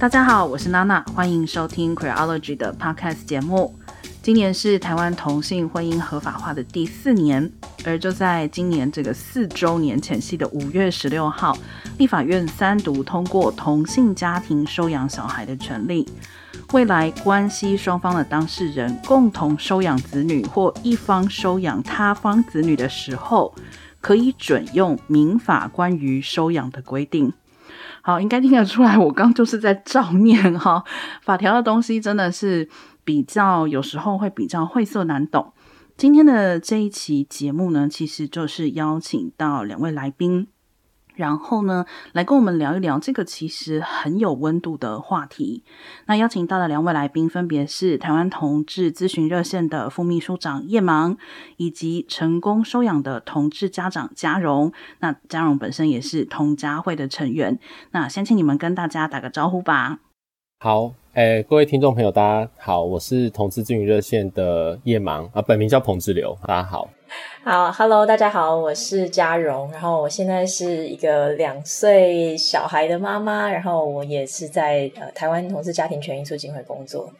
大家好，我是娜娜，欢迎收听 Creology 的 Podcast 节目。今年是台湾同性婚姻合法化的第四年，而就在今年这个四周年前夕的五月十六号，立法院三读通过同性家庭收养小孩的权利。未来关系双方的当事人共同收养子女，或一方收养他方子女的时候，可以准用民法关于收养的规定。好，应该听得出来，我刚就是在照念哈，法条的东西真的是。比较有时候会比较晦涩难懂。今天的这一期节目呢，其实就是邀请到两位来宾，然后呢，来跟我们聊一聊这个其实很有温度的话题。那邀请到的两位来宾分别是台湾同志咨询热线的副秘书长叶芒，以及成功收养的同志家长嘉荣。那嘉荣本身也是同家会的成员。那先请你们跟大家打个招呼吧。好。哎、各位听众朋友，大家好，我是同志咨询热线的叶芒啊，本名叫彭志流，大家好。好，Hello，大家好，我是嘉荣，然后我现在是一个两岁小孩的妈妈，然后我也是在呃台湾同事家庭权益促进会工作。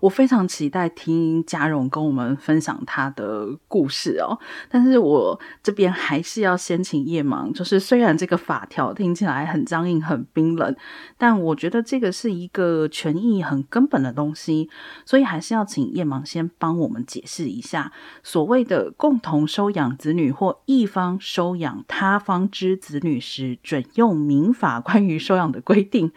我非常期待听家荣跟我们分享他的故事哦，但是我这边还是要先请叶芒，就是虽然这个法条听起来很僵硬、很冰冷，但我觉得这个是一个权益很根本的东西，所以还是要请叶芒先帮我们解释一下所谓的共同收养子女或一方收养他方之子女时准用民法关于收养的规定，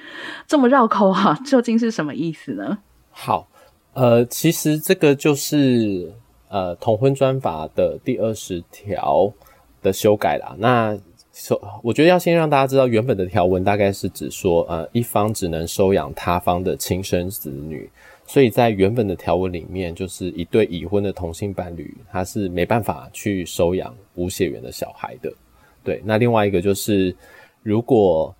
这么绕口啊，究竟是什么意思呢？好，呃，其实这个就是呃同婚专法的第二十条的修改啦。那说，我觉得要先让大家知道，原本的条文大概是指说，呃，一方只能收养他方的亲生子女，所以在原本的条文里面，就是一对已婚的同性伴侣，他是没办法去收养无血缘的小孩的。对，那另外一个就是，如果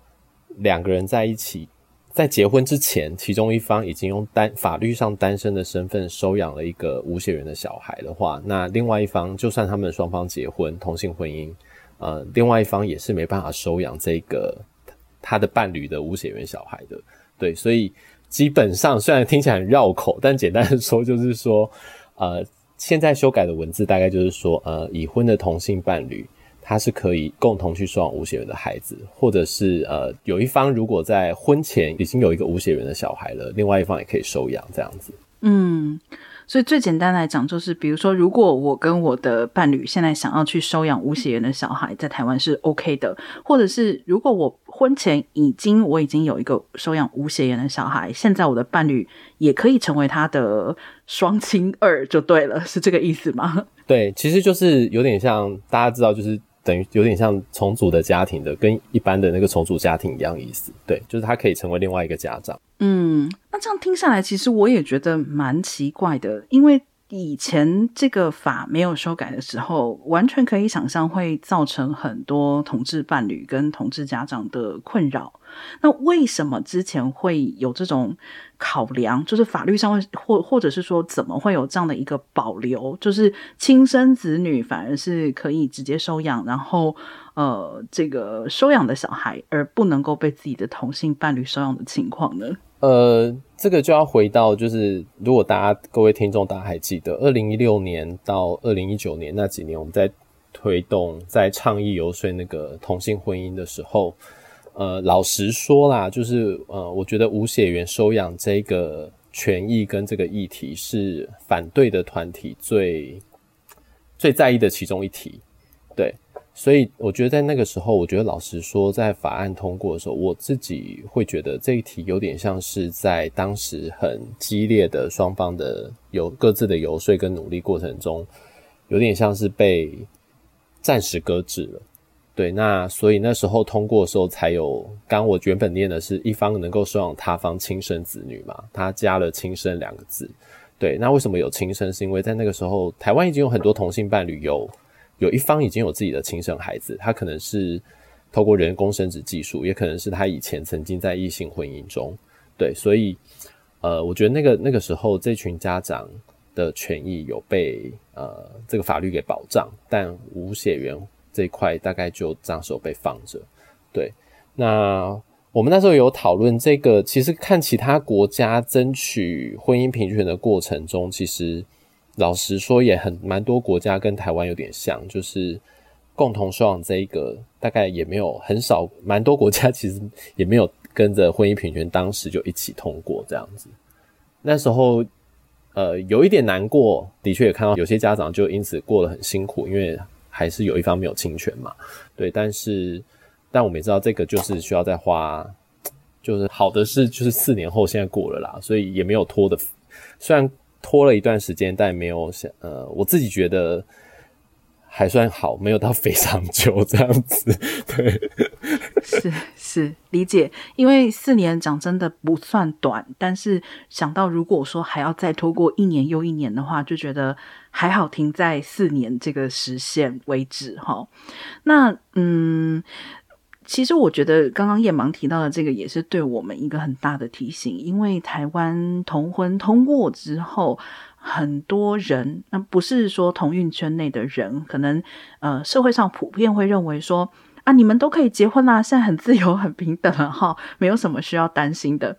两个人在一起。在结婚之前，其中一方已经用单法律上单身的身份收养了一个无血缘的小孩的话，那另外一方就算他们双方结婚同性婚姻，呃，另外一方也是没办法收养这个他的伴侣的无血缘小孩的。对，所以基本上虽然听起来很绕口，但简单的说就是说，呃，现在修改的文字大概就是说，呃，已婚的同性伴侣。他是可以共同去收养无血缘的孩子，或者是呃，有一方如果在婚前已经有一个无血缘的小孩了，另外一方也可以收养这样子。嗯，所以最简单来讲，就是比如说，如果我跟我的伴侣现在想要去收养无血缘的小孩，在台湾是 OK 的，或者是如果我婚前已经我已经有一个收养无血缘的小孩，现在我的伴侣也可以成为他的双亲二就对了，是这个意思吗？对，其实就是有点像大家知道就是。等于有点像重组的家庭的，跟一般的那个重组家庭一样意思。对，就是他可以成为另外一个家长。嗯，那这样听下来，其实我也觉得蛮奇怪的，因为以前这个法没有修改的时候，完全可以想象会造成很多同志伴侣跟同志家长的困扰。那为什么之前会有这种考量？就是法律上会或或者是说，怎么会有这样的一个保留？就是亲生子女反而是可以直接收养，然后呃，这个收养的小孩而不能够被自己的同性伴侣收养的情况呢？呃，这个就要回到就是，如果大家各位听众大家还记得，二零一六年到二零一九年那几年，我们在推动在倡议游说那个同性婚姻的时候。呃，老实说啦，就是呃，我觉得无血缘收养这个权益跟这个议题是反对的团体最最在意的其中一题，对，所以我觉得在那个时候，我觉得老实说，在法案通过的时候，我自己会觉得这一题有点像是在当时很激烈的双方的有各自的游说跟努力过程中，有点像是被暂时搁置了。对，那所以那时候通过的时候才有，刚我原本念的是一方能够收养他方亲生子女嘛，他加了亲生两个字。对，那为什么有亲生？是因为在那个时候，台湾已经有很多同性伴侣有有一方已经有自己的亲生孩子，他可能是透过人工生殖技术，也可能是他以前曾经在异性婚姻中。对，所以呃，我觉得那个那个时候这群家长的权益有被呃这个法律给保障，但无血缘。这一块大概就这样时候被放着，对。那我们那时候有讨论这个，其实看其他国家争取婚姻平权的过程中，其实老实说也很蛮多国家跟台湾有点像，就是共同收养这一个大概也没有很少，蛮多国家其实也没有跟着婚姻平权当时就一起通过这样子。那时候呃有一点难过，的确也看到有些家长就因此过得很辛苦，因为还是有一方没有侵权嘛，对，但是。但我们也知道，这个就是需要再花，就是好的是，就是四年后现在过了啦，所以也没有拖的，虽然拖了一段时间，但没有想，呃，我自己觉得还算好，没有到非常久这样子。对，是是理解，因为四年讲真的不算短，但是想到如果说还要再拖过一年又一年的话，就觉得还好停在四年这个时限为止哈。那嗯。其实我觉得刚刚叶芒提到的这个也是对我们一个很大的提醒，因为台湾同婚通过之后，很多人，那不是说同运圈内的人，可能呃社会上普遍会认为说啊，你们都可以结婚啦，现在很自由很平等了哈，没有什么需要担心的。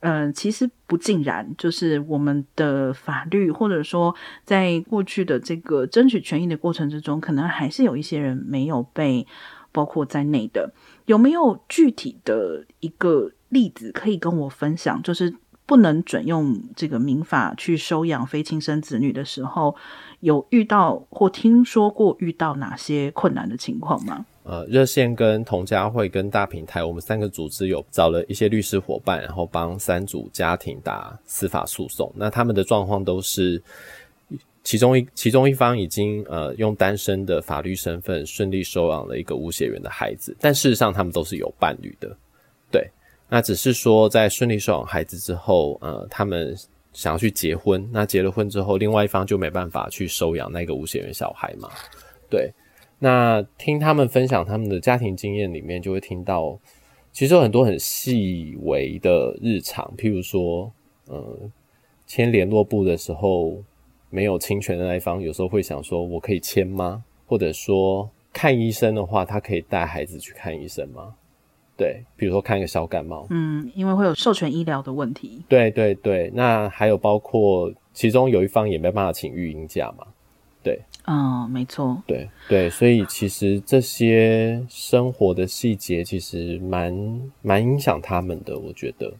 嗯、呃，其实不尽然，就是我们的法律或者说在过去的这个争取权益的过程之中，可能还是有一些人没有被包括在内的。有没有具体的一个例子可以跟我分享？就是不能准用这个民法去收养非亲生子女的时候，有遇到或听说过遇到哪些困难的情况吗？呃，热线跟同家会跟大平台，我们三个组织有找了一些律师伙伴，然后帮三组家庭打司法诉讼。那他们的状况都是。其中一其中一方已经呃用单身的法律身份顺利收养了一个无血缘的孩子，但事实上他们都是有伴侣的，对。那只是说在顺利收养孩子之后，呃，他们想要去结婚，那结了婚之后，另外一方就没办法去收养那个无血缘小孩嘛，对。那听他们分享他们的家庭经验里面，就会听到其实有很多很细微的日常，譬如说，呃，签联络簿的时候。没有侵权的那一方，有时候会想说：“我可以签吗？”或者说，看医生的话，他可以带孩子去看医生吗？对，比如说看一个小感冒，嗯，因为会有授权医疗的问题。对对对，那还有包括其中有一方也没办法请育婴假嘛？对，嗯，没错，对对，所以其实这些生活的细节其实蛮蛮影响他们的，我觉得。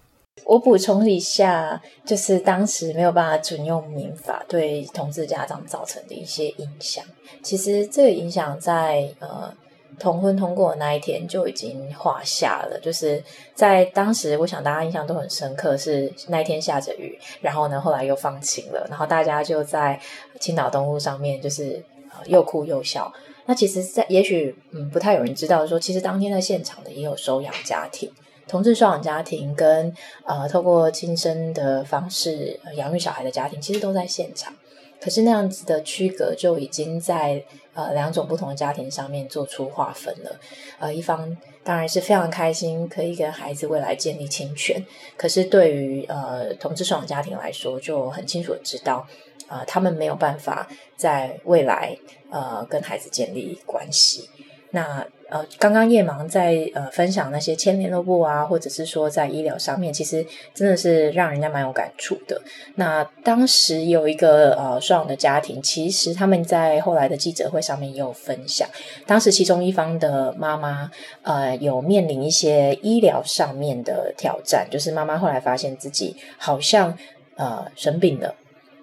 我补充一下，就是当时没有办法准用民法对同志家长造成的一些影响。其实这个影响在呃同婚通过那一天就已经画下了。就是在当时，我想大家印象都很深刻，是那一天下着雨，然后呢后来又放晴了，然后大家就在青岛东路上面就是呃又哭又笑。那其实，在也许嗯不太有人知道说，其实当天在现场的也有收养家庭。同志收养家庭跟呃透过亲生的方式养育小孩的家庭，其实都在现场。可是那样子的区隔就已经在呃两种不同的家庭上面做出划分了。呃，一方当然是非常开心，可以跟孩子未来建立亲权。可是对于呃同志收养家庭来说，就很清楚的知道，呃，他们没有办法在未来呃跟孩子建立关系。那呃，刚刚叶芒在呃分享那些签联络簿啊，或者是说在医疗上面，其实真的是让人家蛮有感触的。那当时有一个呃双养的家庭，其实他们在后来的记者会上面也有分享，当时其中一方的妈妈呃有面临一些医疗上面的挑战，就是妈妈后来发现自己好像呃生病了。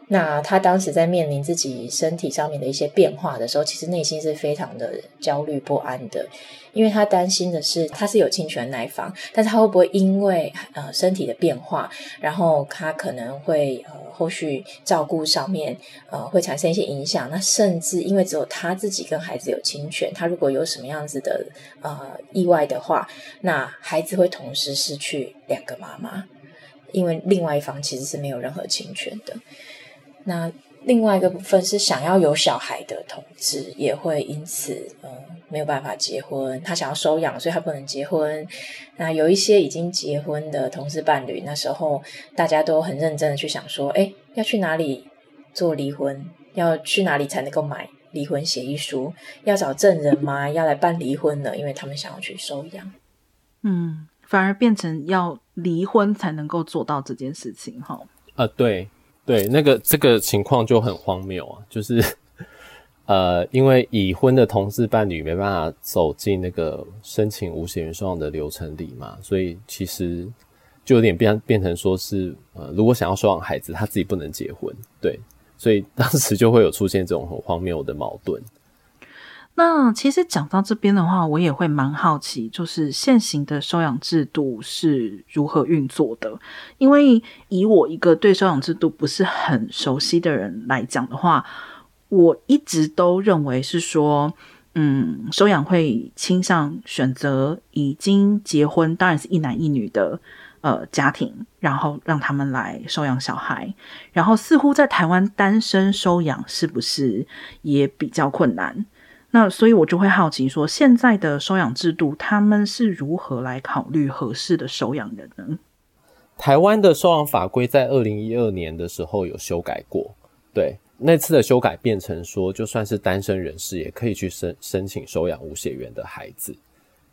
那他当时在面临自己身体上面的一些变化的时候，其实内心是非常的焦虑不安的，因为他担心的是他是有侵权那一方，但是他会不会因为呃身体的变化，然后他可能会呃后续照顾上面呃会产生一些影响？那甚至因为只有他自己跟孩子有侵权，他如果有什么样子的呃意外的话，那孩子会同时失去两个妈妈，因为另外一方其实是没有任何侵权的。那另外一个部分是想要有小孩的同志，也会因此呃没有办法结婚。他想要收养，所以他不能结婚。那有一些已经结婚的同志伴侣，那时候大家都很认真的去想说，哎，要去哪里做离婚？要去哪里才能够买离婚协议书？要找证人吗？要来办离婚了，因为他们想要去收养。嗯。反而变成要离婚才能够做到这件事情，哈。呃，对对，那个这个情况就很荒谬啊，就是呃，因为已婚的同事伴侣没办法走进那个申请无血缘收养的流程里嘛，所以其实就有点变变成说是呃，如果想要收养孩子，他自己不能结婚，对，所以当时就会有出现这种很荒谬的矛盾。那其实讲到这边的话，我也会蛮好奇，就是现行的收养制度是如何运作的？因为以我一个对收养制度不是很熟悉的人来讲的话，我一直都认为是说，嗯，收养会倾向选择已经结婚，当然是一男一女的呃家庭，然后让他们来收养小孩。然后似乎在台湾单身收养是不是也比较困难？那所以，我就会好奇说，现在的收养制度，他们是如何来考虑合适的收养人呢？台湾的收养法规在二零一二年的时候有修改过，对，那次的修改变成说，就算是单身人士也可以去申申请收养无血缘的孩子，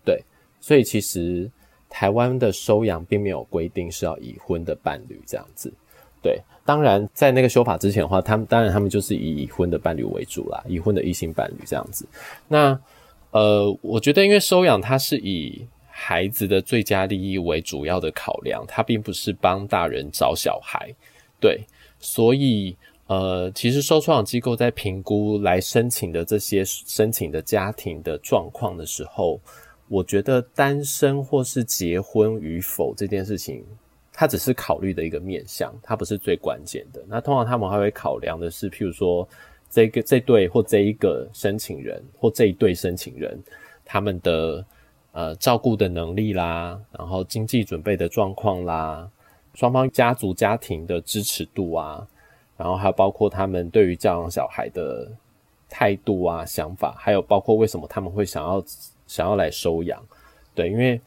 对，所以其实台湾的收养并没有规定是要已婚的伴侣这样子。对，当然在那个修法之前的话，他们当然他们就是以已婚的伴侣为主啦，已婚的异性伴侣这样子。那呃，我觉得因为收养它是以孩子的最佳利益为主要的考量，它并不是帮大人找小孩。对，所以呃，其实收收养机构在评估来申请的这些申请的家庭的状况的时候，我觉得单身或是结婚与否这件事情。他只是考虑的一个面向，它不是最关键的。那通常他们还会考量的是，譬如说这个这对或这一个申请人或这一对申请人，他们的呃照顾的能力啦，然后经济准备的状况啦，双方家族家庭的支持度啊，然后还有包括他们对于教养小孩的态度啊、想法，还有包括为什么他们会想要想要来收养，对，因为。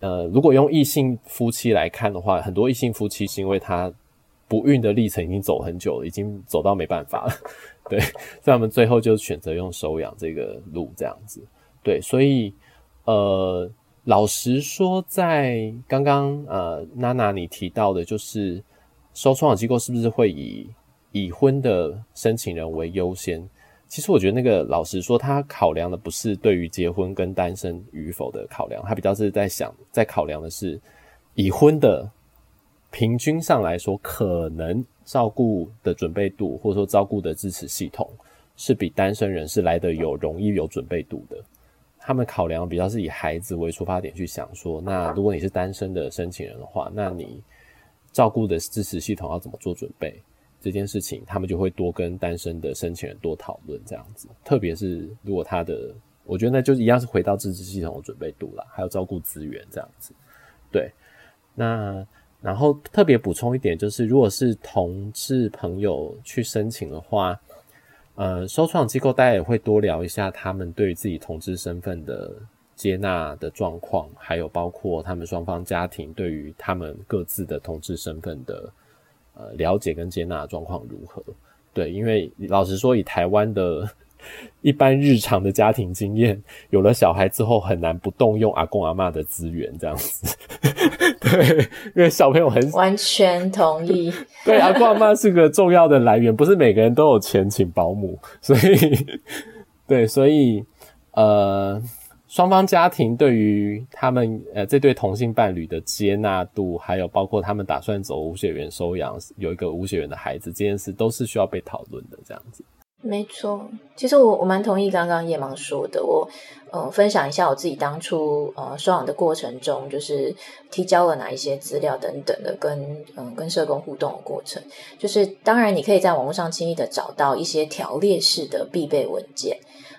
呃，如果用异性夫妻来看的话，很多异性夫妻是因为他不孕的历程已经走很久了，已经走到没办法了，对，所以他们最后就选择用收养这个路这样子，对，所以呃，老实说，在刚刚呃娜娜你提到的，就是收创养机构是不是会以已婚的申请人为优先？其实我觉得那个老实说，他考量的不是对于结婚跟单身与否的考量，他比较是在想，在考量的是已婚的平均上来说，可能照顾的准备度或者说照顾的支持系统是比单身人士来的有容易有准备度的。他们考量比较是以孩子为出发点去想说，那如果你是单身的申请人的话，那你照顾的支持系统要怎么做准备？这件事情，他们就会多跟单身的申请人多讨论这样子，特别是如果他的，我觉得那就一样是回到自治系统的准备度啦，还有照顾资源这样子。对，那然后特别补充一点，就是如果是同志朋友去申请的话，呃，收创机构大家也会多聊一下他们对于自己同志身份的接纳的状况，还有包括他们双方家庭对于他们各自的同志身份的。呃，了解跟接纳的状况如何？对，因为老实说，以台湾的 一般日常的家庭经验，有了小孩之后，很难不动用阿公阿妈的资源这样子。对，因为小朋友很完全同意。对，阿公阿妈是个重要的来源，不是每个人都有钱请保姆，所以对，所以呃。双方家庭对于他们呃这对同性伴侣的接纳度，还有包括他们打算走无血缘收养，有一个无血缘的孩子这件事，都是需要被讨论的。这样子，没错。其实我我蛮同意刚刚叶芒说的。我呃分享一下我自己当初呃收养的过程中，就是提交了哪一些资料等等的，跟嗯、跟社工互动的过程。就是当然你可以在网络上轻易的找到一些条列式的必备文件。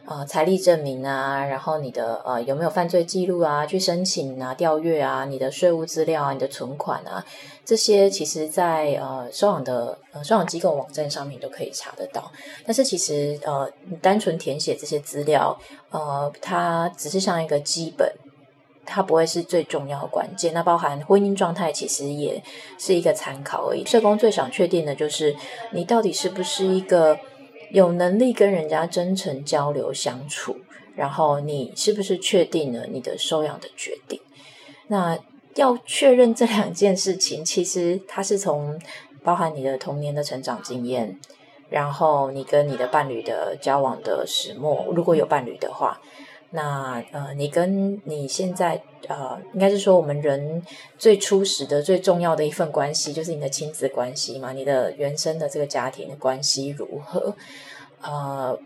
啊，财力证明啊，然后你的呃有没有犯罪记录啊？去申请啊，调阅啊，你的税务资料啊，你的存款啊，这些其实在呃收养的呃收养机构网站上面都可以查得到。但是其实呃，你单纯填写这些资料，呃，它只是像一个基本，它不会是最重要关键。那包含婚姻状态，其实也是一个参考而已。社工最想确定的就是你到底是不是一个。有能力跟人家真诚交流相处，然后你是不是确定了你的收养的决定？那要确认这两件事情，其实它是从包含你的童年的成长经验，然后你跟你的伴侣的交往的始末，如果有伴侣的话，那呃，你跟你现在呃，应该是说我们人最初始的最重要的一份关系，就是你的亲子关系嘛，你的原生的这个家庭的关系如何？呃，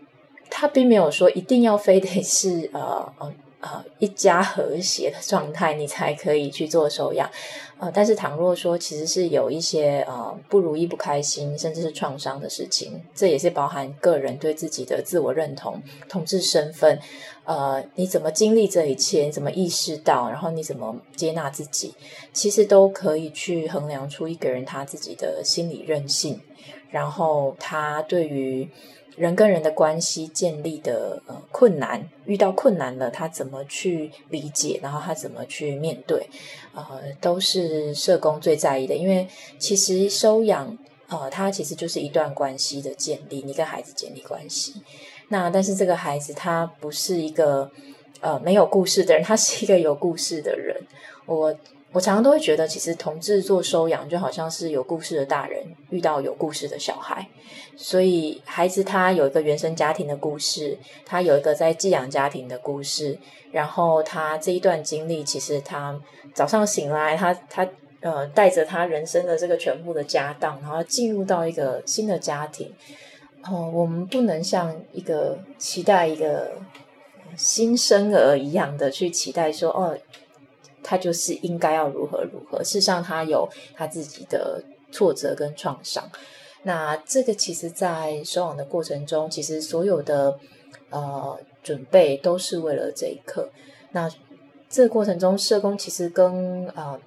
他并没有说一定要非得是呃呃。呃，一家和谐的状态，你才可以去做收养。呃，但是倘若说其实是有一些呃不如意、不开心，甚至是创伤的事情，这也是包含个人对自己的自我认同、同志身份。呃，你怎么经历这一切？你怎么意识到？然后你怎么接纳自己？其实都可以去衡量出一个人他自己的心理韧性，然后他对于。人跟人的关系建立的呃困难，遇到困难了，他怎么去理解，然后他怎么去面对，呃，都是社工最在意的。因为其实收养，呃，它其实就是一段关系的建立，你跟孩子建立关系。那但是这个孩子他不是一个呃没有故事的人，他是一个有故事的人。我。我常常都会觉得，其实同志做收养就好像是有故事的大人遇到有故事的小孩，所以孩子他有一个原生家庭的故事，他有一个在寄养家庭的故事，然后他这一段经历，其实他早上醒来，他他呃带着他人生的这个全部的家当，然后进入到一个新的家庭。哦，我们不能像一个期待一个新生儿一样的去期待说，哦。他就是应该要如何如何。事实上，他有他自己的挫折跟创伤。那这个其实，在收养的过程中，其实所有的呃准备都是为了这一刻。那这个过程中，社工其实跟呃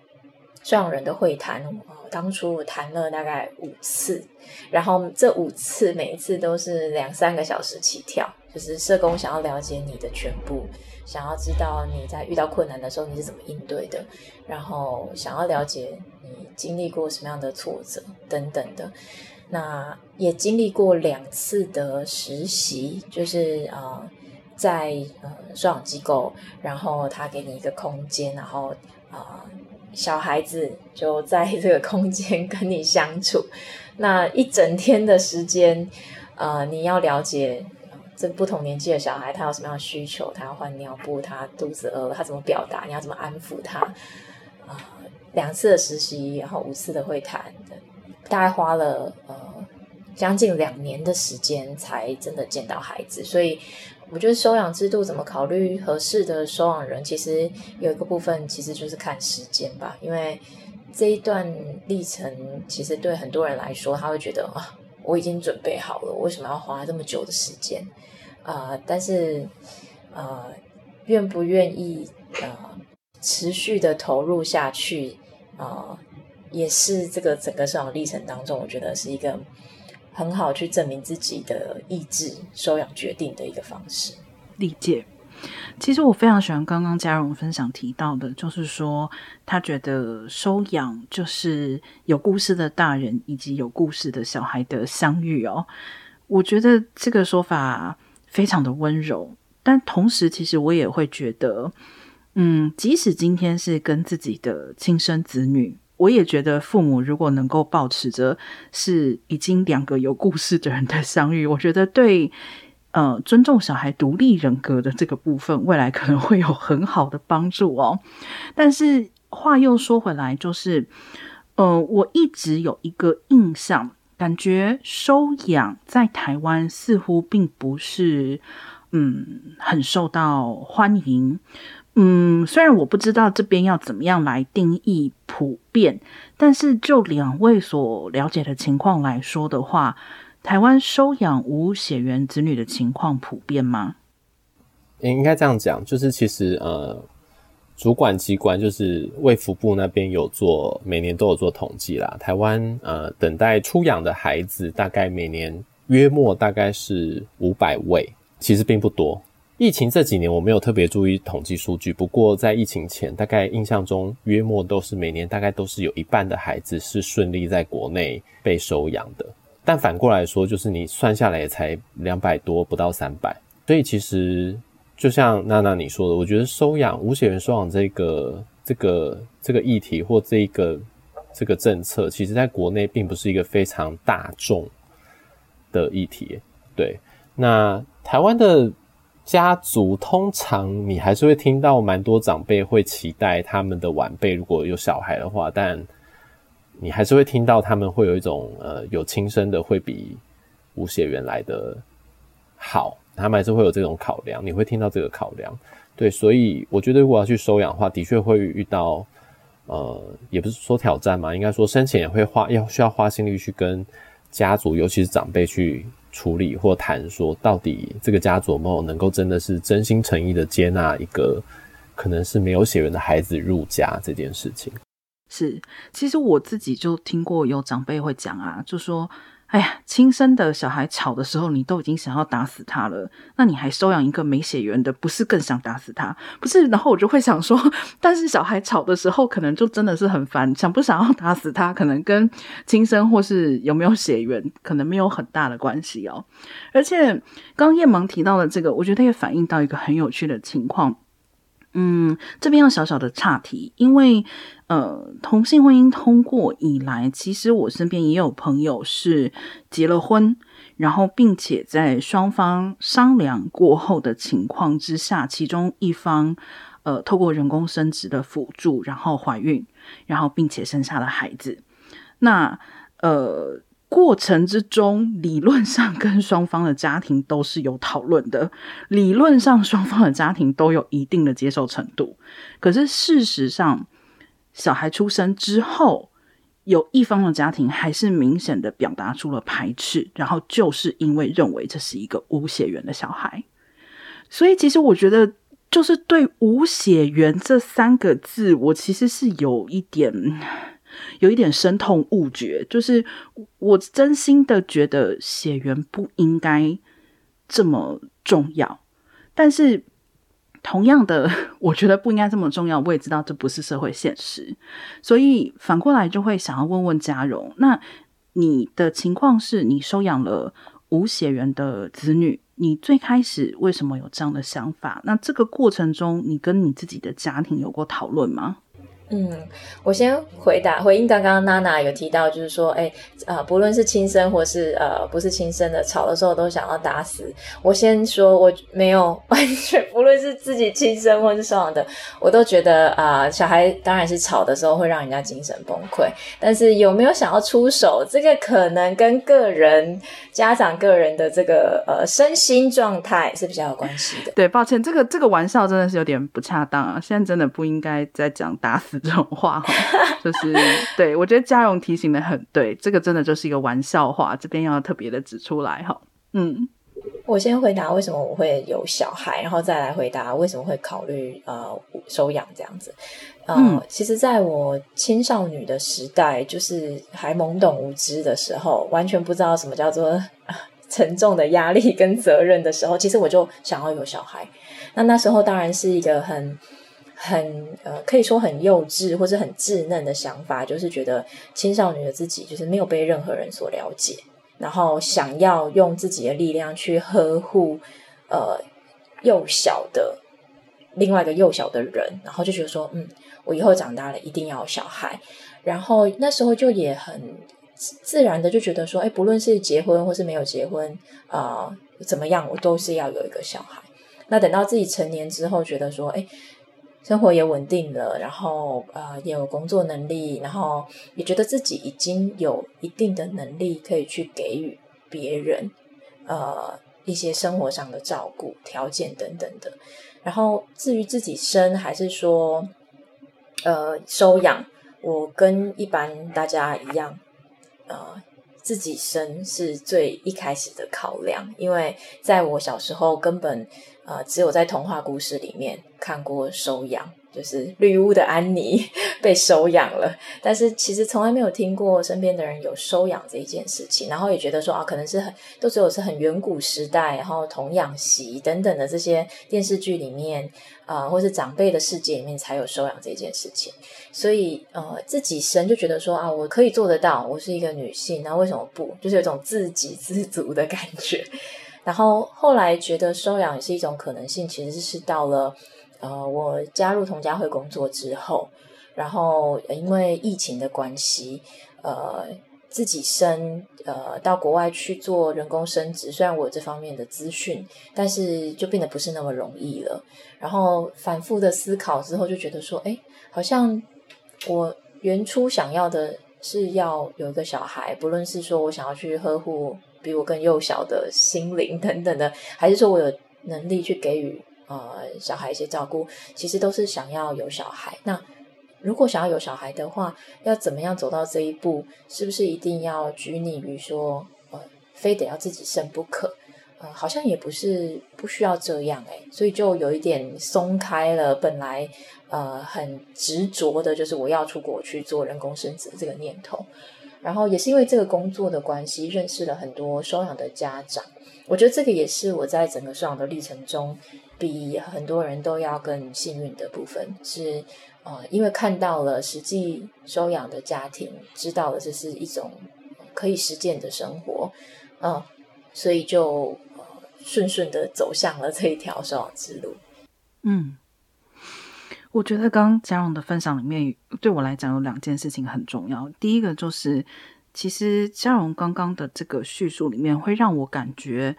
收养人的会谈，呃，当初我谈了大概五次，然后这五次每一次都是两三个小时起跳，就是社工想要了解你的全部。想要知道你在遇到困难的时候你是怎么应对的，然后想要了解你经历过什么样的挫折等等的，那也经历过两次的实习，就是呃在呃收养机构，然后他给你一个空间，然后呃小孩子就在这个空间跟你相处，那一整天的时间，呃你要了解。这不同年纪的小孩，他有什么样的需求？他要换尿布，他肚子饿了，他怎么表达？你要怎么安抚他？啊、两次的实习，然后五次的会谈，大概花了呃将近两年的时间，才真的见到孩子。所以，我觉得收养制度怎么考虑合适的收养人，其实有一个部分其实就是看时间吧。因为这一段历程，其实对很多人来说，他会觉得啊。我已经准备好了，为什么要花这么久的时间？呃，但是呃，愿不愿意呃持续的投入下去？呃，也是这个整个收养历程当中，我觉得是一个很好去证明自己的意志、收养决定的一个方式。理解。其实我非常喜欢刚刚嘉荣分享提到的，就是说他觉得收养就是有故事的大人以及有故事的小孩的相遇哦。我觉得这个说法非常的温柔，但同时其实我也会觉得，嗯，即使今天是跟自己的亲生子女，我也觉得父母如果能够保持着是已经两个有故事的人的相遇，我觉得对。呃，尊重小孩独立人格的这个部分，未来可能会有很好的帮助哦。但是话又说回来，就是，呃，我一直有一个印象，感觉收养在台湾似乎并不是，嗯，很受到欢迎。嗯，虽然我不知道这边要怎么样来定义普遍，但是就两位所了解的情况来说的话。台湾收养无血缘子女的情况普遍吗？应该这样讲，就是其实呃，主管机关就是卫福部那边有做，每年都有做统计啦。台湾呃，等待出养的孩子大概每年约莫大概是五百位，其实并不多。疫情这几年我没有特别注意统计数据，不过在疫情前，大概印象中约莫都是每年大概都是有一半的孩子是顺利在国内被收养的。但反过来说，就是你算下来也才两百多，不到三百，所以其实就像娜娜你说的，我觉得收养无血缘收养这个这个这个议题或这个这个政策，其实在国内并不是一个非常大众的议题。对，那台湾的家族通常你还是会听到蛮多长辈会期待他们的晚辈如果有小孩的话，但你还是会听到他们会有一种呃有亲生的会比无血缘来的好，他们还是会有这种考量，你会听到这个考量。对，所以我觉得如果要去收养的话，的确会遇到呃，也不是说挑战嘛，应该说生前也会花要需要花心力去跟家族，尤其是长辈去处理或谈，说到底这个家族梦能够真的是真心诚意的接纳一个可能是没有血缘的孩子入家这件事情。是，其实我自己就听过有长辈会讲啊，就说。哎呀，亲生的小孩吵的时候，你都已经想要打死他了，那你还收养一个没血缘的，不是更想打死他？不是？然后我就会想说，但是小孩吵的时候，可能就真的是很烦，想不想要打死他，可能跟亲生或是有没有血缘，可能没有很大的关系哦。而且，刚刚叶芒提到的这个，我觉得也反映到一个很有趣的情况。嗯，这边要小小的岔题，因为呃，同性婚姻通过以来，其实我身边也有朋友是结了婚，然后并且在双方商量过后的情况之下，其中一方呃透过人工生殖的辅助，然后怀孕，然后并且生下了孩子。那呃。过程之中，理论上跟双方的家庭都是有讨论的，理论上双方的家庭都有一定的接受程度。可是事实上，小孩出生之后，有一方的家庭还是明显的表达出了排斥，然后就是因为认为这是一个无血缘的小孩。所以，其实我觉得，就是对“无血缘”这三个字，我其实是有一点。有一点深痛恶绝，就是我真心的觉得血缘不应该这么重要，但是同样的，我觉得不应该这么重要。我也知道这不是社会现实，所以反过来就会想要问问家荣，那你的情况是你收养了无血缘的子女，你最开始为什么有这样的想法？那这个过程中，你跟你自己的家庭有过讨论吗？嗯，我先回答回应刚刚娜娜有提到，就是说，哎，啊、不论是亲生或是呃不是亲生的，吵的时候都想要打死。我先说，我没有完全，不论是自己亲生或是收养的，我都觉得啊、小孩当然是吵的时候会让人家精神崩溃。但是有没有想要出手，这个可能跟个人家长个人的这个呃身心状态是比较有关系的。对，抱歉，这个这个玩笑真的是有点不恰当啊，现在真的不应该再讲打死。这种话哈，就是对，我觉得嘉荣提醒的很对，这个真的就是一个玩笑话，这边要特别的指出来哈。嗯，我先回答为什么我会有小孩，然后再来回答为什么会考虑呃收养这样子。呃、嗯，其实在我青少女的时代，就是还懵懂无知的时候，完全不知道什么叫做 沉重的压力跟责任的时候，其实我就想要有小孩。那那时候当然是一个很。很呃，可以说很幼稚或者很稚嫩的想法，就是觉得青少女的自己就是没有被任何人所了解，然后想要用自己的力量去呵护呃幼小的另外一个幼小的人，然后就觉得说，嗯，我以后长大了一定要有小孩，然后那时候就也很自然的就觉得说，哎，不论是结婚或是没有结婚啊，怎么样，我都是要有一个小孩。那等到自己成年之后，觉得说，哎。生活也稳定了，然后呃也有工作能力，然后也觉得自己已经有一定的能力可以去给予别人呃一些生活上的照顾条件等等的。然后至于自己生还是说呃收养，我跟一般大家一样，呃自己生是最一开始的考量，因为在我小时候根本。呃，只有在童话故事里面看过收养，就是绿屋的安妮 被收养了，但是其实从来没有听过身边的人有收养这一件事情，然后也觉得说啊，可能是很都只有是很远古时代，然后童养媳等等的这些电视剧里面啊、或是长辈的世界里面才有收养这件事情，所以呃，自己生就觉得说啊，我可以做得到，我是一个女性，那为什么不？就是有种自给自足的感觉。然后后来觉得收养也是一种可能性，其实是到了呃，我加入同家会工作之后，然后因为疫情的关系，呃。自己生呃到国外去做人工生殖，虽然我有这方面的资讯，但是就变得不是那么容易了。然后反复的思考之后，就觉得说，哎，好像我原初想要的是要有一个小孩，不论是说我想要去呵护比我更幼小的心灵 等等的，还是说我有能力去给予呃小孩一些照顾，其实都是想要有小孩。那如果想要有小孩的话，要怎么样走到这一步？是不是一定要拘泥于说，呃，非得要自己生不可？呃，好像也不是不需要这样诶，所以就有一点松开了本来呃很执着的，就是我要出国去做人工生殖这个念头。然后也是因为这个工作的关系，认识了很多收养的家长。我觉得这个也是我在整个收养的历程中，比很多人都要更幸运的部分是。呃，因为看到了实际收养的家庭，知道了这是一种可以实践的生活，嗯、所以就顺顺的走向了这一条收养之路。嗯，我觉得刚刚嘉荣的分享里面，对我来讲有两件事情很重要。第一个就是，其实嘉荣刚刚的这个叙述里面，会让我感觉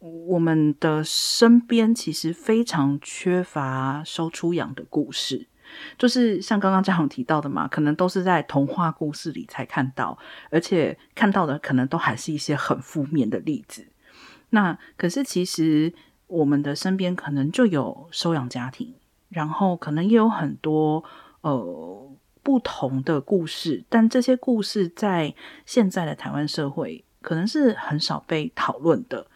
我们的身边其实非常缺乏收出养的故事。就是像刚刚嘉蓉提到的嘛，可能都是在童话故事里才看到，而且看到的可能都还是一些很负面的例子。那可是其实我们的身边可能就有收养家庭，然后可能也有很多呃不同的故事，但这些故事在现在的台湾社会可能是很少被讨论的。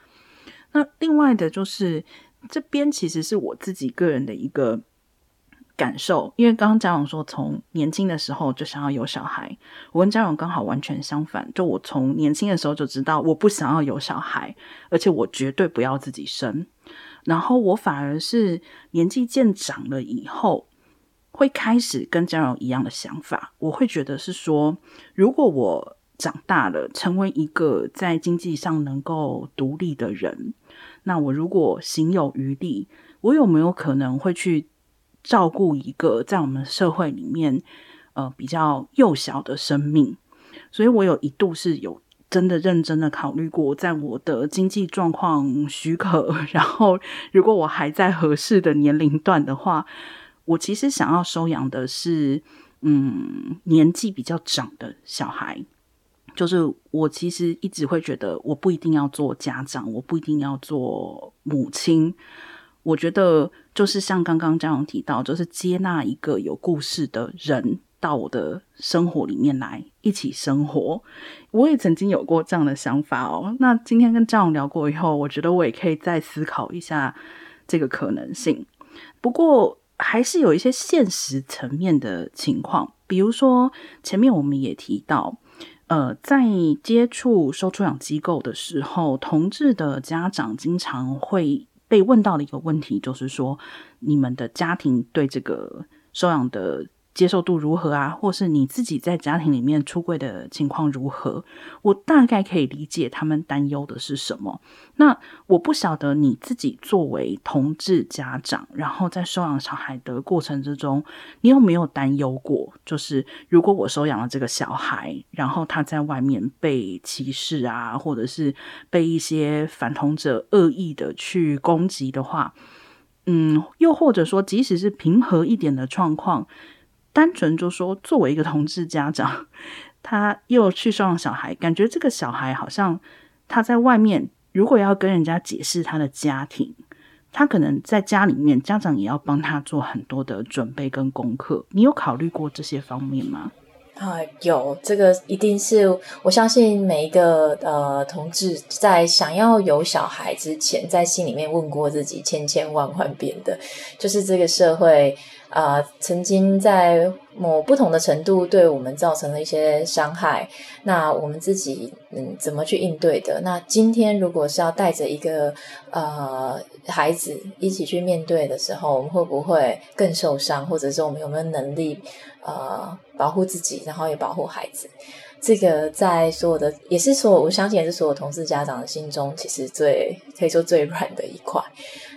那另外的就是这边其实是我自己个人的一个。感受，因为刚刚嘉荣说，从年轻的时候就想要有小孩，我跟嘉荣刚好完全相反。就我从年轻的时候就知道，我不想要有小孩，而且我绝对不要自己生。然后我反而是年纪渐长了以后，会开始跟嘉荣一样的想法。我会觉得是说，如果我长大了，成为一个在经济上能够独立的人，那我如果行有余力，我有没有可能会去？照顾一个在我们社会里面，呃，比较幼小的生命，所以我有一度是有真的认真的考虑过，在我的经济状况许可，然后如果我还在合适的年龄段的话，我其实想要收养的是，嗯，年纪比较长的小孩。就是我其实一直会觉得，我不一定要做家长，我不一定要做母亲。我觉得就是像刚刚嘉蓉提到，就是接纳一个有故事的人到我的生活里面来一起生活。我也曾经有过这样的想法哦。那今天跟嘉蓉聊过以后，我觉得我也可以再思考一下这个可能性。不过还是有一些现实层面的情况，比如说前面我们也提到，呃，在接触收出养机构的时候，同志的家长经常会。被问到的一个问题就是说，你们的家庭对这个收养的接受度如何啊？或是你自己在家庭里面出柜的情况如何？我大概可以理解他们担忧的是什么。那我不晓得你自己作为同志家长，然后在收养小孩的过程之中，你有没有担忧过？就是如果我收养了这个小孩，然后他在外面被歧视啊，或者是被一些反同者恶意的去攻击的话，嗯，又或者说，即使是平和一点的状况。单纯就说，作为一个同志家长，他又去收养小孩，感觉这个小孩好像他在外面，如果要跟人家解释他的家庭，他可能在家里面，家长也要帮他做很多的准备跟功课。你有考虑过这些方面吗？啊，有这个一定是，我相信每一个呃同志在想要有小孩之前，在心里面问过自己千千万万遍的，就是这个社会。啊、曾经在某不同的程度对我们造成了一些伤害，那我们自己嗯怎么去应对的？那今天如果是要带着一个呃孩子一起去面对的时候，我们会不会更受伤？或者说我们有没有能力呃保护自己，然后也保护孩子？这个在所有的也是所有，我相信也是所有同事家长的心中，其实最可以说最软的一块。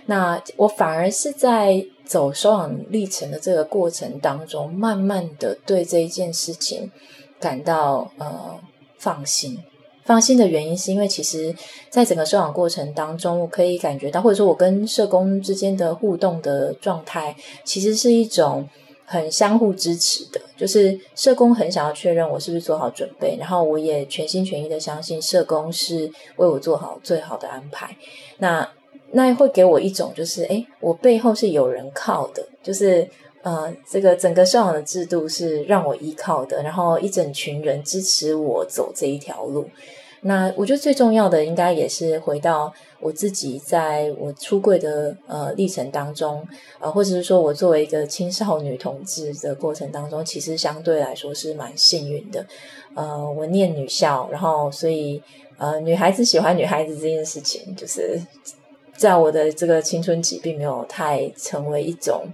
那我反而是在走收养历程的这个过程当中，慢慢的对这一件事情感到呃放心。放心的原因是因为，其实在整个收养过程当中，我可以感觉到，或者说我跟社工之间的互动的状态，其实是一种很相互支持的。就是社工很想要确认我是不是做好准备，然后我也全心全意的相信社工是为我做好最好的安排。那那会给我一种就是，诶，我背后是有人靠的，就是。呃，这个整个收养的制度是让我依靠的，然后一整群人支持我走这一条路。那我觉得最重要的，应该也是回到我自己，在我出柜的呃历程当中，呃，或者是说我作为一个青少女同志的过程当中，其实相对来说是蛮幸运的。呃，我念女校，然后所以呃，女孩子喜欢女孩子这件事情，就是在我的这个青春期，并没有太成为一种。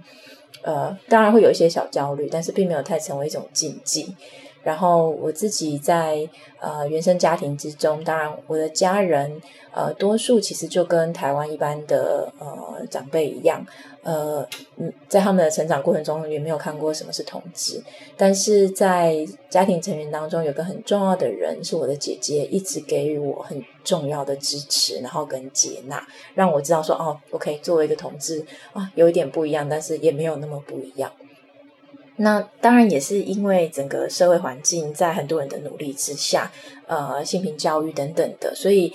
呃，当然会有一些小焦虑，但是并没有太成为一种禁忌。然后我自己在呃原生家庭之中，当然我的家人呃多数其实就跟台湾一般的呃长辈一样，呃嗯，在他们的成长过程中也没有看过什么是同志。但是在家庭成员当中，有个很重要的人是我的姐姐，一直给予我很重要的支持，然后跟接纳，让我知道说哦，OK，作为一个同志啊，有一点不一样，但是也没有那么不一样。那当然也是因为整个社会环境在很多人的努力之下，呃，性平教育等等的，所以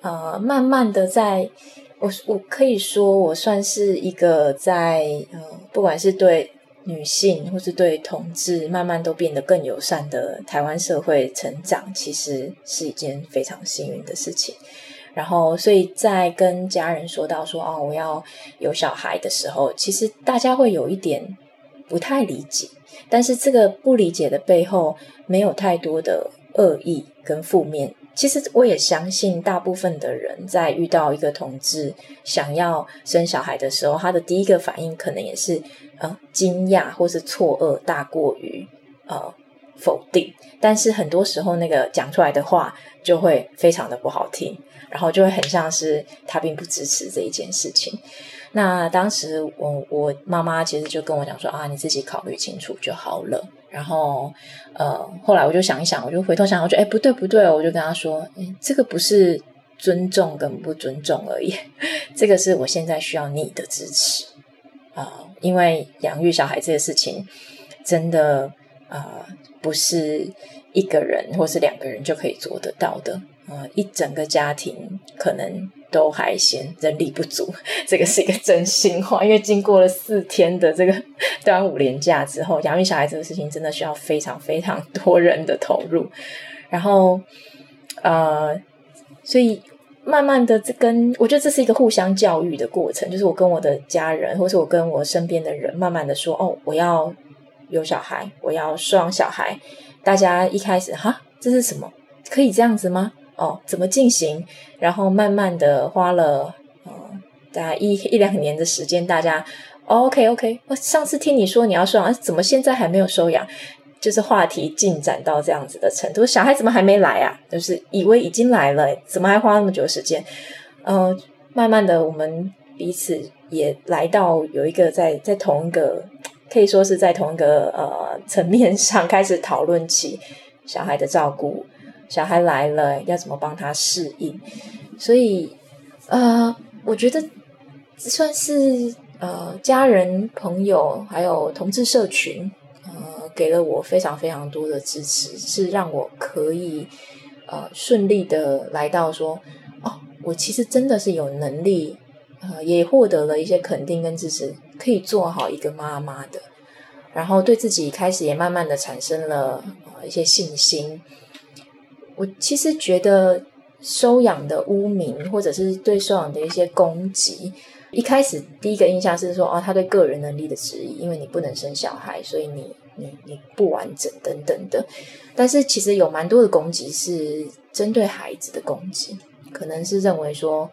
呃，慢慢的在，我我可以说我算是一个在呃，不管是对女性或是对同志，慢慢都变得更友善的台湾社会成长，其实是一件非常幸运的事情。然后，所以在跟家人说到说哦，我要有小孩的时候，其实大家会有一点。不太理解，但是这个不理解的背后没有太多的恶意跟负面。其实我也相信，大部分的人在遇到一个同志想要生小孩的时候，他的第一个反应可能也是呃惊讶或是错愕，大过于呃否定。但是很多时候，那个讲出来的话就会非常的不好听，然后就会很像是他并不支持这一件事情。那当时我我妈妈其实就跟我讲说啊，你自己考虑清楚就好了。然后呃，后来我就想一想，我就回头想，我觉得哎，不对不对，我就跟她说，这个不是尊重跟不尊重而已，这个是我现在需要你的支持啊，因为养育小孩这个事情真的啊，不是一个人或是两个人就可以做得到的啊，一整个家庭可能。都还嫌人力不足，这个是一个真心话。因为经过了四天的这个 端午连假之后，养育小孩这个事情真的需要非常非常多人的投入。然后，呃，所以慢慢的，这跟我觉得这是一个互相教育的过程。就是我跟我的家人，或是我跟我身边的人，慢慢的说：“哦，我要有小孩，我要双小孩。”大家一开始哈，这是什么？可以这样子吗？哦，怎么进行？然后慢慢的花了，呃，大概一一两年的时间，大家，哦，OK OK，我上次听你说你要收养，怎么现在还没有收养？就是话题进展到这样子的程度，小孩怎么还没来啊？就是以为已经来了，怎么还花那么久时间？嗯、慢慢的，我们彼此也来到有一个在在同一个，可以说是在同一个呃层面上开始讨论起小孩的照顾。小孩来了，要怎么帮他适应？所以，呃，我觉得算是呃家人、朋友还有同志社群，呃，给了我非常非常多的支持，是让我可以呃顺利的来到说，哦，我其实真的是有能力，呃，也获得了一些肯定跟支持，可以做好一个妈妈的，然后对自己开始也慢慢的产生了一些信心。我其实觉得收养的污名，或者是对收养的一些攻击，一开始第一个印象是说，哦，他对个人能力的质疑，因为你不能生小孩，所以你你你不完整等等的。但是其实有蛮多的攻击是针对孩子的攻击，可能是认为说，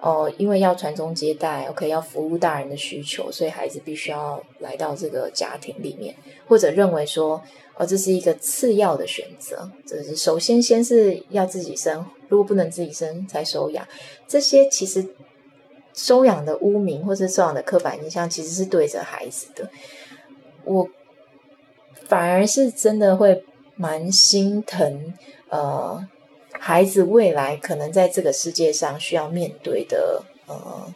哦，因为要传宗接代，OK，要服务大人的需求，所以孩子必须要来到这个家庭里面，或者认为说。而这是一个次要的选择，这是首先先是要自己生，如果不能自己生才收养。这些其实收养的污名或是收养的刻板印象，其实是对着孩子的。我反而是真的会蛮心疼，呃，孩子未来可能在这个世界上需要面对的，呃，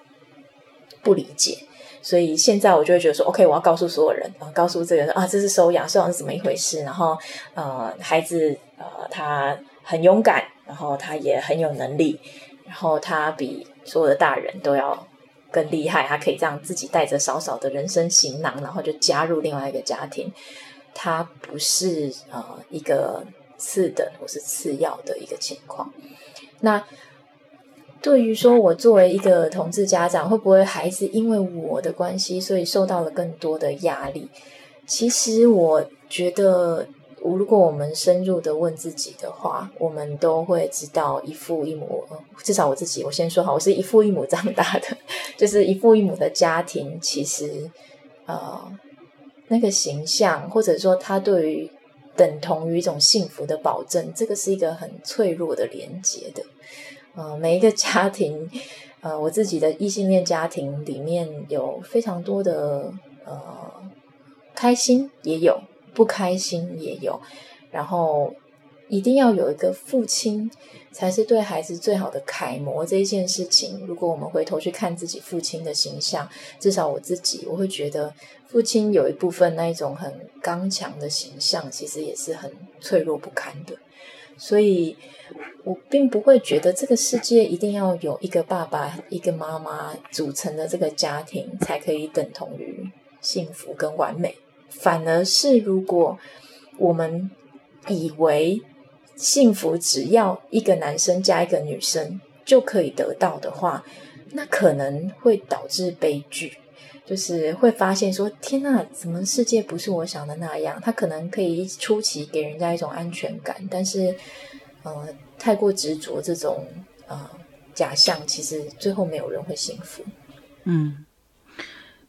不理解。所以现在我就会觉得说，OK，我要告诉所有人，告诉这个啊，这是收养，收养是怎么一回事？然后，呃，孩子，呃，他很勇敢，然后他也很有能力，然后他比所有的大人都要更厉害，他可以这样自己带着少少的人生行囊，然后就加入另外一个家庭。他不是呃一个次等或是次要的一个情况。那。对于说，我作为一个同志家长，会不会孩子因为我的关系，所以受到了更多的压力？其实我觉得，如果我们深入的问自己的话，我们都会知道，一父一母，至少我自己，我先说好，我是一父一母长大的，就是一父一母的家庭，其实呃，那个形象，或者说他对于等同于一种幸福的保证，这个是一个很脆弱的连接的。呃，每一个家庭，呃，我自己的异性恋家庭里面有非常多的呃开心，也有不开心，也有。然后一定要有一个父亲，才是对孩子最好的楷模。这一件事情，如果我们回头去看自己父亲的形象，至少我自己，我会觉得父亲有一部分那一种很刚强的形象，其实也是很脆弱不堪的。所以，我并不会觉得这个世界一定要有一个爸爸、一个妈妈组成的这个家庭才可以等同于幸福跟完美。反而是，如果我们以为幸福只要一个男生加一个女生就可以得到的话，那可能会导致悲剧。就是会发现说，天哪，怎么世界不是我想的那样？他可能可以初期给人家一种安全感，但是，呃，太过执着这种呃假象，其实最后没有人会幸福。嗯，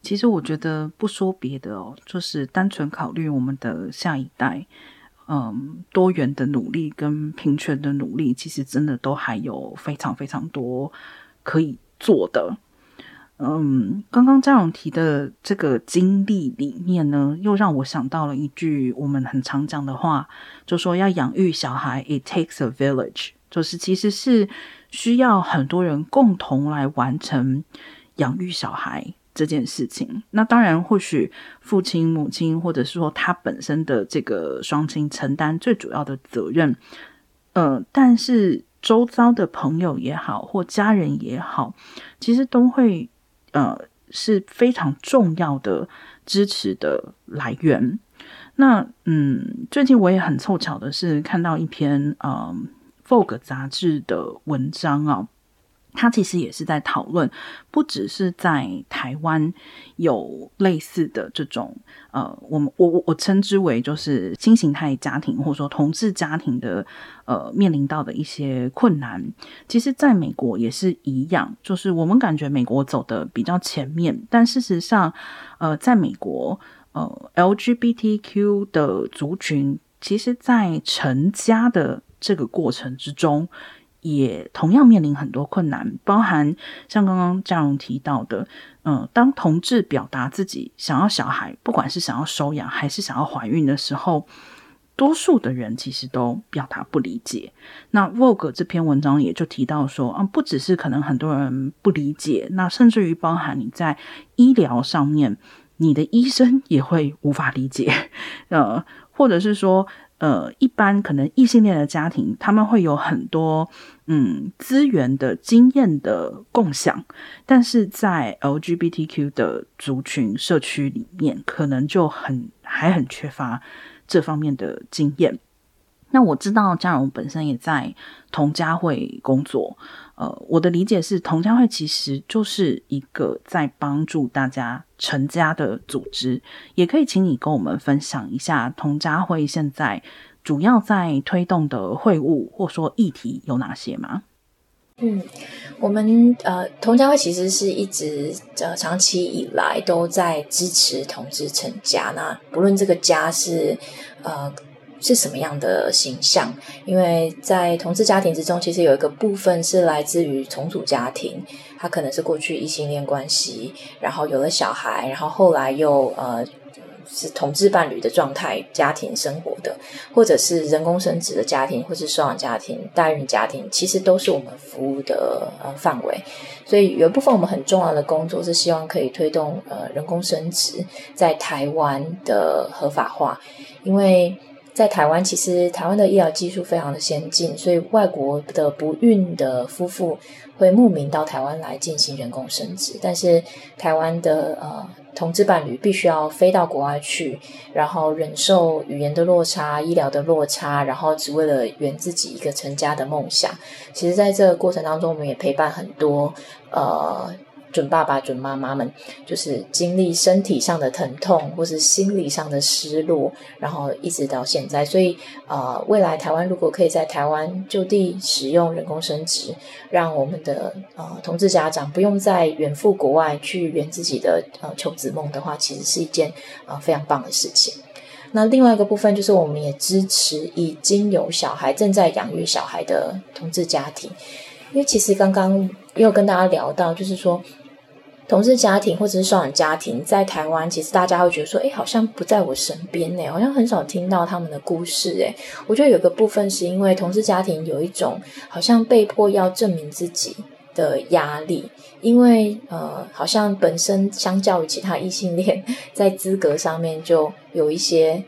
其实我觉得不说别的哦，就是单纯考虑我们的下一代，嗯，多元的努力跟平权的努力，其实真的都还有非常非常多可以做的。嗯，刚刚嘉荣提的这个经历里面呢，又让我想到了一句我们很常讲的话，就说要养育小孩，it takes a village，就是其实是需要很多人共同来完成养育小孩这件事情。那当然，或许父亲、母亲，或者是说他本身的这个双亲承担最主要的责任。呃，但是周遭的朋友也好，或家人也好，其实都会。呃，是非常重要的支持的来源。那嗯，最近我也很凑巧的是看到一篇呃《Vogue》杂志的文章啊。他其实也是在讨论，不只是在台湾有类似的这种呃，我们我我称之为就是新形态家庭或者说同志家庭的呃面临到的一些困难。其实，在美国也是一样，就是我们感觉美国走的比较前面，但事实上，呃，在美国呃 LGBTQ 的族群，其实在成家的这个过程之中。也同样面临很多困难，包含像刚刚嘉荣提到的，嗯、当同志表达自己想要小孩，不管是想要收养还是想要怀孕的时候，多数的人其实都表达不理解。那 Vogue 这篇文章也就提到说，啊，不只是可能很多人不理解，那甚至于包含你在医疗上面，你的医生也会无法理解，呃，或者是说。呃，一般可能异性恋的家庭，他们会有很多嗯资源的经验的共享，但是在 LGBTQ 的族群社区里面，可能就很还很缺乏这方面的经验。那我知道嘉荣本身也在同家会工作。呃，我的理解是，同家会其实就是一个在帮助大家成家的组织，也可以请你跟我们分享一下同家会现在主要在推动的会务或说议题有哪些吗？嗯，我们呃同家会其实是一直呃长期以来都在支持同志成家，那不论这个家是呃。是什么样的形象？因为在同志家庭之中，其实有一个部分是来自于重组家庭，他可能是过去异性恋关系，然后有了小孩，然后后来又呃。是同志伴侣的状态，家庭生活的，或者是人工生殖的家庭，或是收养家庭、代孕家庭，其实都是我们服务的呃范围。所以有一部分我们很重要的工作是希望可以推动呃人工生殖在台湾的合法化，因为在台湾其实台湾的医疗技术非常的先进，所以外国的不孕的夫妇会慕名到台湾来进行人工生殖，但是台湾的呃。同志伴侣必须要飞到国外去，然后忍受语言的落差、医疗的落差，然后只为了圆自己一个成家的梦想。其实，在这个过程当中，我们也陪伴很多呃。准爸爸、准妈妈们，就是经历身体上的疼痛，或是心理上的失落，然后一直到现在。所以，呃，未来台湾如果可以在台湾就地使用人工生殖，让我们的呃同志家长不用再远赴国外去圆自己的呃求子梦的话，其实是一件呃非常棒的事情。那另外一个部分就是，我们也支持已经有小孩、正在养育小孩的同志家庭，因为其实刚刚也有跟大家聊到，就是说。同志家庭或者是收养家庭在台湾，其实大家会觉得说，哎，好像不在我身边呢，好像很少听到他们的故事。哎，我觉得有个部分是因为同志家庭有一种好像被迫要证明自己的压力，因为呃，好像本身相较于其他异性恋，在资格上面就有一些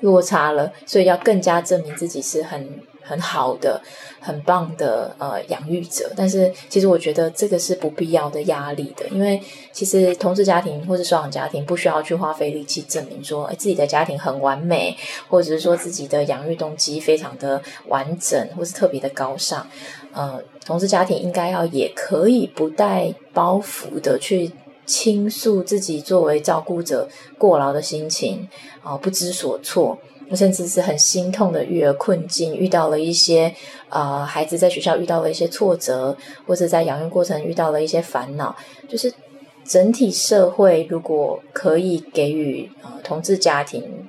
落差了，所以要更加证明自己是很。很好的、很棒的呃养育者，但是其实我觉得这个是不必要的压力的，因为其实同志家庭或者双养家庭不需要去花费力气证明说，诶，自己的家庭很完美，或者是说自己的养育动机非常的完整，或是特别的高尚。呃，同志家庭应该要也可以不带包袱的去倾诉自己作为照顾者过劳的心情啊、呃，不知所措。甚至是很心痛的育儿困境，遇到了一些呃孩子在学校遇到了一些挫折，或者在养育过程遇到了一些烦恼，就是整体社会如果可以给予呃同志家庭。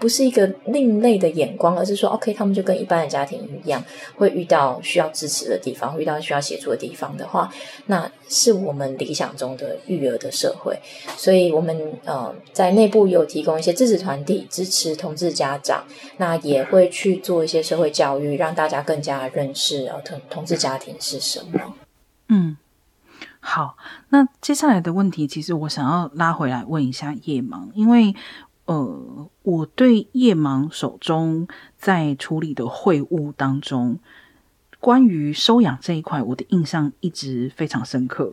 不是一个另类的眼光，而是说，OK，他们就跟一般的家庭一样，会遇到需要支持的地方，遇到需要协助的地方的话，那是我们理想中的育儿的社会。所以，我们呃在内部有提供一些支持团体，支持同志家长，那也会去做一些社会教育，让大家更加认识呃同同志家庭是什么。嗯，好，那接下来的问题，其实我想要拉回来问一下叶芒，因为。呃，我对叶芒手中在处理的会务当中，关于收养这一块，我的印象一直非常深刻。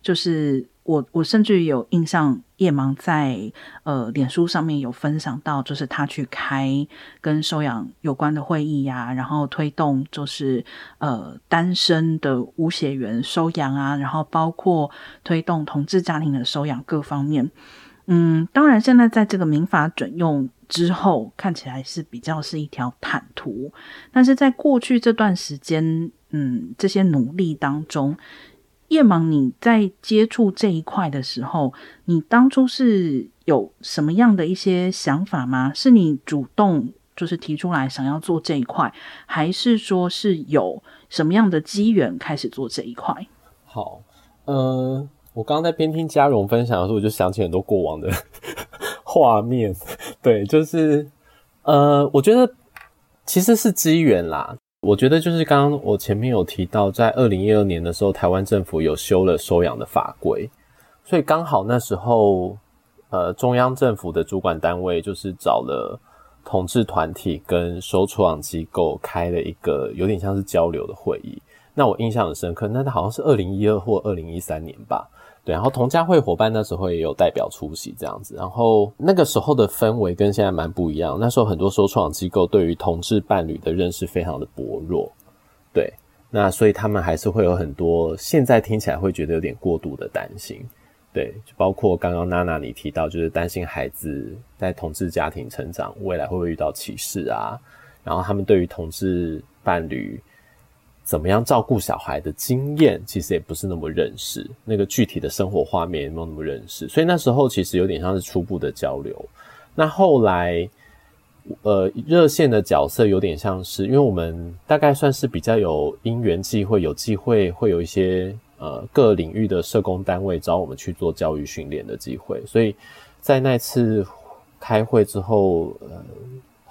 就是我，我甚至有印象，叶芒在呃脸书上面有分享到，就是他去开跟收养有关的会议呀、然后推动就是呃单身的无血缘收养啊，然后包括推动同志家庭的收养各方面。嗯，当然，现在在这个民法准用之后，看起来是比较是一条坦途。但是在过去这段时间，嗯，这些努力当中，叶芒你在接触这一块的时候，你当初是有什么样的一些想法吗？是你主动就是提出来想要做这一块，还是说是有什么样的机缘开始做这一块？好，呃。我刚刚在边听嘉荣分享的时候，我就想起很多过往的 画面。对，就是呃，我觉得其实是机缘啦。我觉得就是刚刚我前面有提到，在二零一二年的时候，台湾政府有修了收养的法规，所以刚好那时候呃，中央政府的主管单位就是找了同志团体跟收收养机构开了一个有点像是交流的会议。那我印象很深刻，那好像是二零一二或二零一三年吧。对，然后同家会伙伴那时候也有代表出席这样子，然后那个时候的氛围跟现在蛮不一样。那时候很多收创机构对于同志伴侣的认识非常的薄弱，对，那所以他们还是会有很多现在听起来会觉得有点过度的担心，对，就包括刚刚娜娜你提到，就是担心孩子在同志家庭成长未来会不会遇到歧视啊，然后他们对于同志伴侣。怎么样照顾小孩的经验，其实也不是那么认识，那个具体的生活画面也没有那么认识，所以那时候其实有点像是初步的交流。那后来呃，热线的角色有点像是，因为我们大概算是比较有因缘际会，有机会会有一些呃各领域的社工单位找我们去做教育训练的机会，所以在那次开会之后，呃，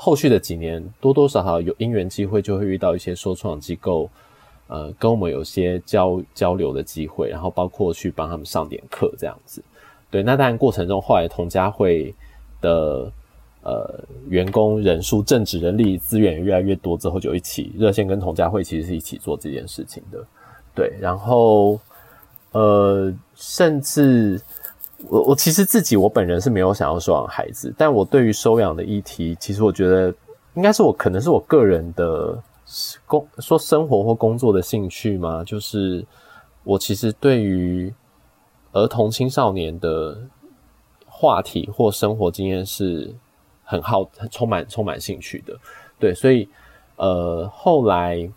后续的几年多多少少有因缘机会，就会遇到一些说创机构，呃，跟我们有些交交流的机会，然后包括去帮他们上点课这样子。对，那当然过程中后来同家会的。呃，员工人数、正职人力资源越来越多之后，就一起热线跟同家会其实是一起做这件事情的。对，然后呃，甚至我我其实自己我本人是没有想要收养孩子，但我对于收养的议题，其实我觉得应该是我可能是我个人的工说生活或工作的兴趣嘛，就是我其实对于儿童青少年的话题或生活经验是。很好，很充满充满兴趣的，对，所以呃，后来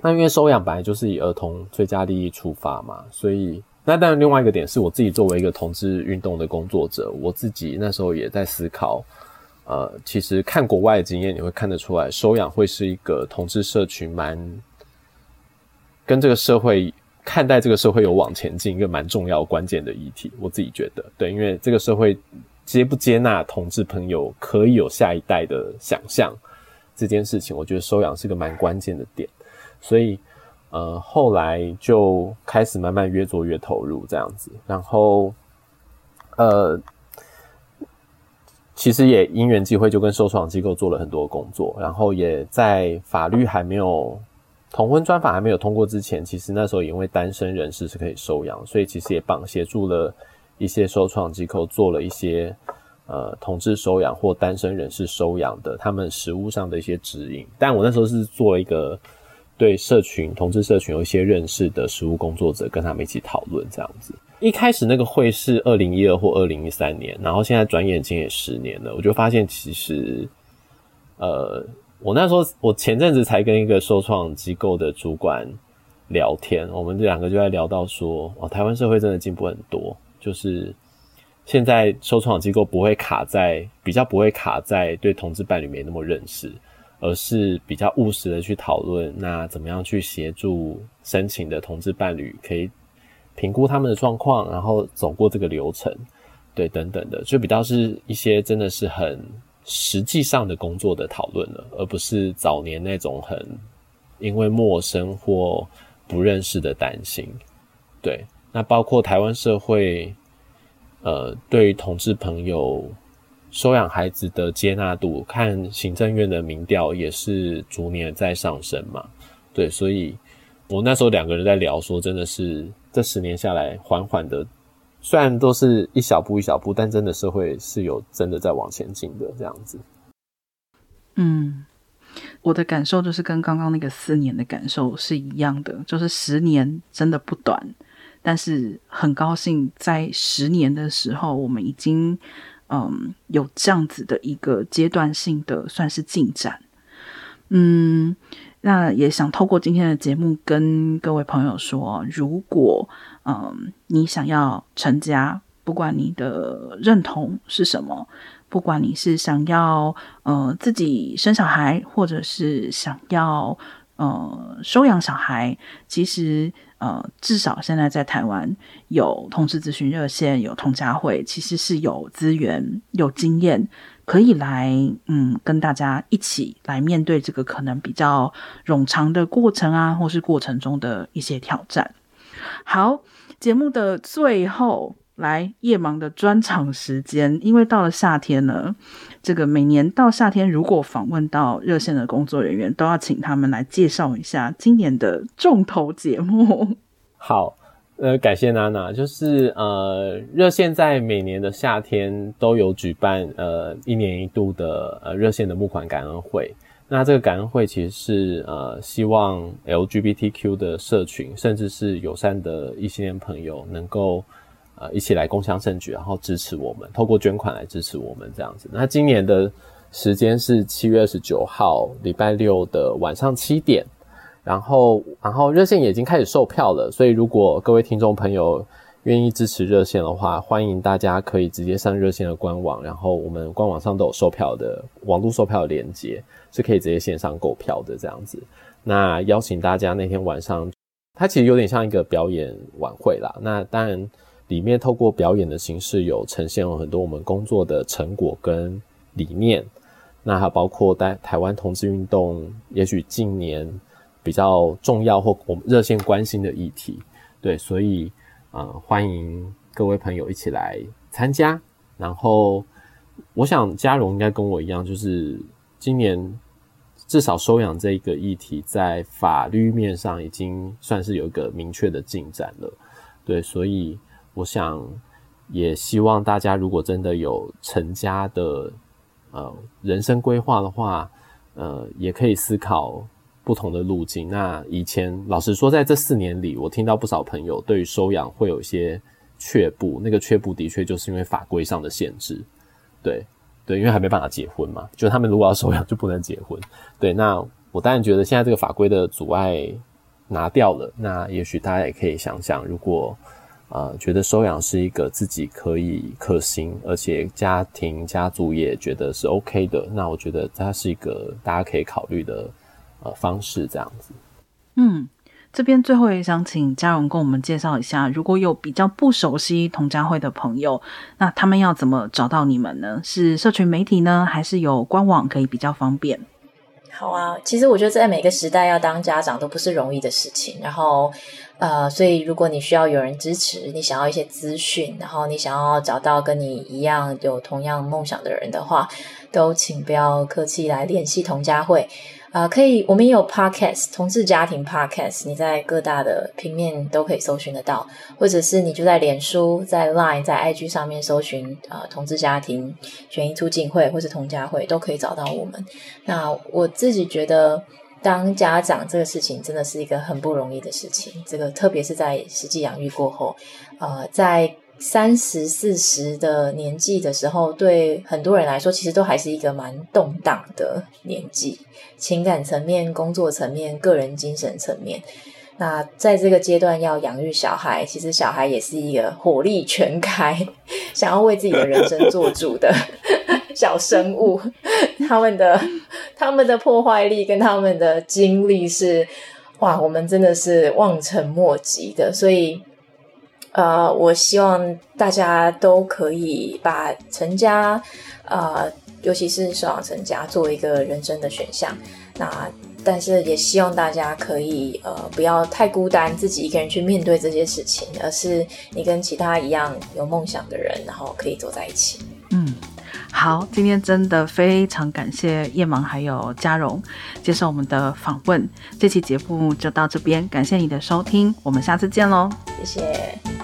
那因为收养本来就是以儿童最佳利益出发嘛，所以那当然另外一个点是我自己作为一个同志运动的工作者，我自己那时候也在思考，呃，其实看国外的经验，你会看得出来，收养会是一个同志社群蛮跟这个社会看待这个社会有往前进一个蛮重要关键的议题，我自己觉得，对，因为这个社会。接不接纳同志朋友可以有下一代的想象这件事情，我觉得收养是个蛮关键的点，所以呃后来就开始慢慢越做越投入这样子，然后呃其实也因缘际会就跟收养机构做了很多工作，然后也在法律还没有同婚专法还没有通过之前，其实那时候也因为单身人士是可以收养，所以其实也帮协助了。一些收创机构做了一些呃同志收养或单身人士收养的他们实务上的一些指引，但我那时候是做一个对社群同志社群有一些认识的实务工作者，跟他们一起讨论这样子。一开始那个会是二零一二或二零一三年，然后现在转眼间也十年了，我就发现其实呃我那时候我前阵子才跟一个收创机构的主管聊天，我们这两个就在聊到说，哦，台湾社会真的进步很多。就是现在收创机构不会卡在比较不会卡在对同志伴侣没那么认识，而是比较务实的去讨论，那怎么样去协助申请的同志伴侣可以评估他们的状况，然后走过这个流程，对，等等的，就比较是一些真的是很实际上的工作的讨论了，而不是早年那种很因为陌生或不认识的担心，对。那包括台湾社会，呃，对于同志朋友收养孩子的接纳度，看行政院的民调也是逐年在上升嘛。对，所以我那时候两个人在聊说，真的是这十年下来，缓缓的，虽然都是一小步一小步，但真的社会是有真的在往前进的这样子。嗯，我的感受就是跟刚刚那个四年的感受是一样的，就是十年真的不短。但是很高兴，在十年的时候，我们已经嗯有这样子的一个阶段性的算是进展。嗯，那也想透过今天的节目跟各位朋友说，如果嗯你想要成家，不管你的认同是什么，不管你是想要呃自己生小孩，或者是想要呃收养小孩，其实。呃，至少现在在台湾有同志咨询热线，有同家会，其实是有资源、有经验，可以来嗯跟大家一起来面对这个可能比较冗长的过程啊，或是过程中的一些挑战。好，节目的最后。来夜盲的专场时间，因为到了夏天呢，这个每年到夏天，如果访问到热线的工作人员，都要请他们来介绍一下今年的重头节目。好，呃，感谢娜娜，就是呃，热线在每年的夏天都有举办呃一年一度的呃热线的募款感恩会。那这个感恩会其实是呃希望 LGBTQ 的社群，甚至是友善的异性恋朋友能够。呃，一起来共襄盛举，然后支持我们，透过捐款来支持我们这样子。那今年的时间是七月二十九号，礼拜六的晚上七点。然后，然后热线也已经开始售票了，所以如果各位听众朋友愿意支持热线的话，欢迎大家可以直接上热线的官网，然后我们官网上都有售票的网络售票的连接，是可以直接线上购票的这样子。那邀请大家那天晚上，它其实有点像一个表演晚会啦。那当然里面透过表演的形式，有呈现了很多我们工作的成果跟理念。那还包括在台湾同志运动，也许近年比较重要或我们热线关心的议题，对，所以。啊、呃，欢迎各位朋友一起来参加。然后，我想嘉荣应该跟我一样，就是今年至少收养这一个议题，在法律面上已经算是有一个明确的进展了。对，所以我想也希望大家如果真的有成家的呃人生规划的话，呃，也可以思考。不同的路径。那以前老实说，在这四年里，我听到不少朋友对于收养会有一些却步。那个却步的确就是因为法规上的限制。对对，因为还没办法结婚嘛，就他们如果要收养就不能结婚。对，那我当然觉得现在这个法规的阻碍拿掉了，那也许大家也可以想想，如果呃觉得收养是一个自己可以可行，而且家庭家族也觉得是 OK 的，那我觉得它是一个大家可以考虑的。呃，方式这样子。嗯，这边最后也想请嘉荣跟我们介绍一下，如果有比较不熟悉童家会的朋友，那他们要怎么找到你们呢？是社群媒体呢，还是有官网可以比较方便？好啊，其实我觉得在每个时代要当家长都不是容易的事情。然后，呃，所以如果你需要有人支持，你想要一些资讯，然后你想要找到跟你一样有同样梦想的人的话，都请不要客气来联系童家慧。啊、可以，我们也有 podcast 同志家庭 podcast，你在各大的平面都可以搜寻得到，或者是你就在脸书、在 Line、在 IG 上面搜寻啊、同志家庭权益促进会或是同家会都可以找到我们。那我自己觉得，当家长这个事情真的是一个很不容易的事情，这个特别是在实际养育过后，呃，在。三十四十的年纪的时候，对很多人来说，其实都还是一个蛮动荡的年纪，情感层面、工作层面、个人精神层面。那在这个阶段要养育小孩，其实小孩也是一个火力全开，想要为自己的人生做主的 小生物。他们的他们的破坏力跟他们的精力是，哇，我们真的是望尘莫及的，所以。呃，我希望大家都可以把成家，呃，尤其是收养成家，作为一个人生的选项。那但是也希望大家可以呃不要太孤单，自己一个人去面对这些事情，而是你跟其他一样有梦想的人，然后可以走在一起。嗯，好，今天真的非常感谢叶芒还有嘉荣接受我们的访问。这期节目就到这边，感谢你的收听，我们下次见喽，谢谢。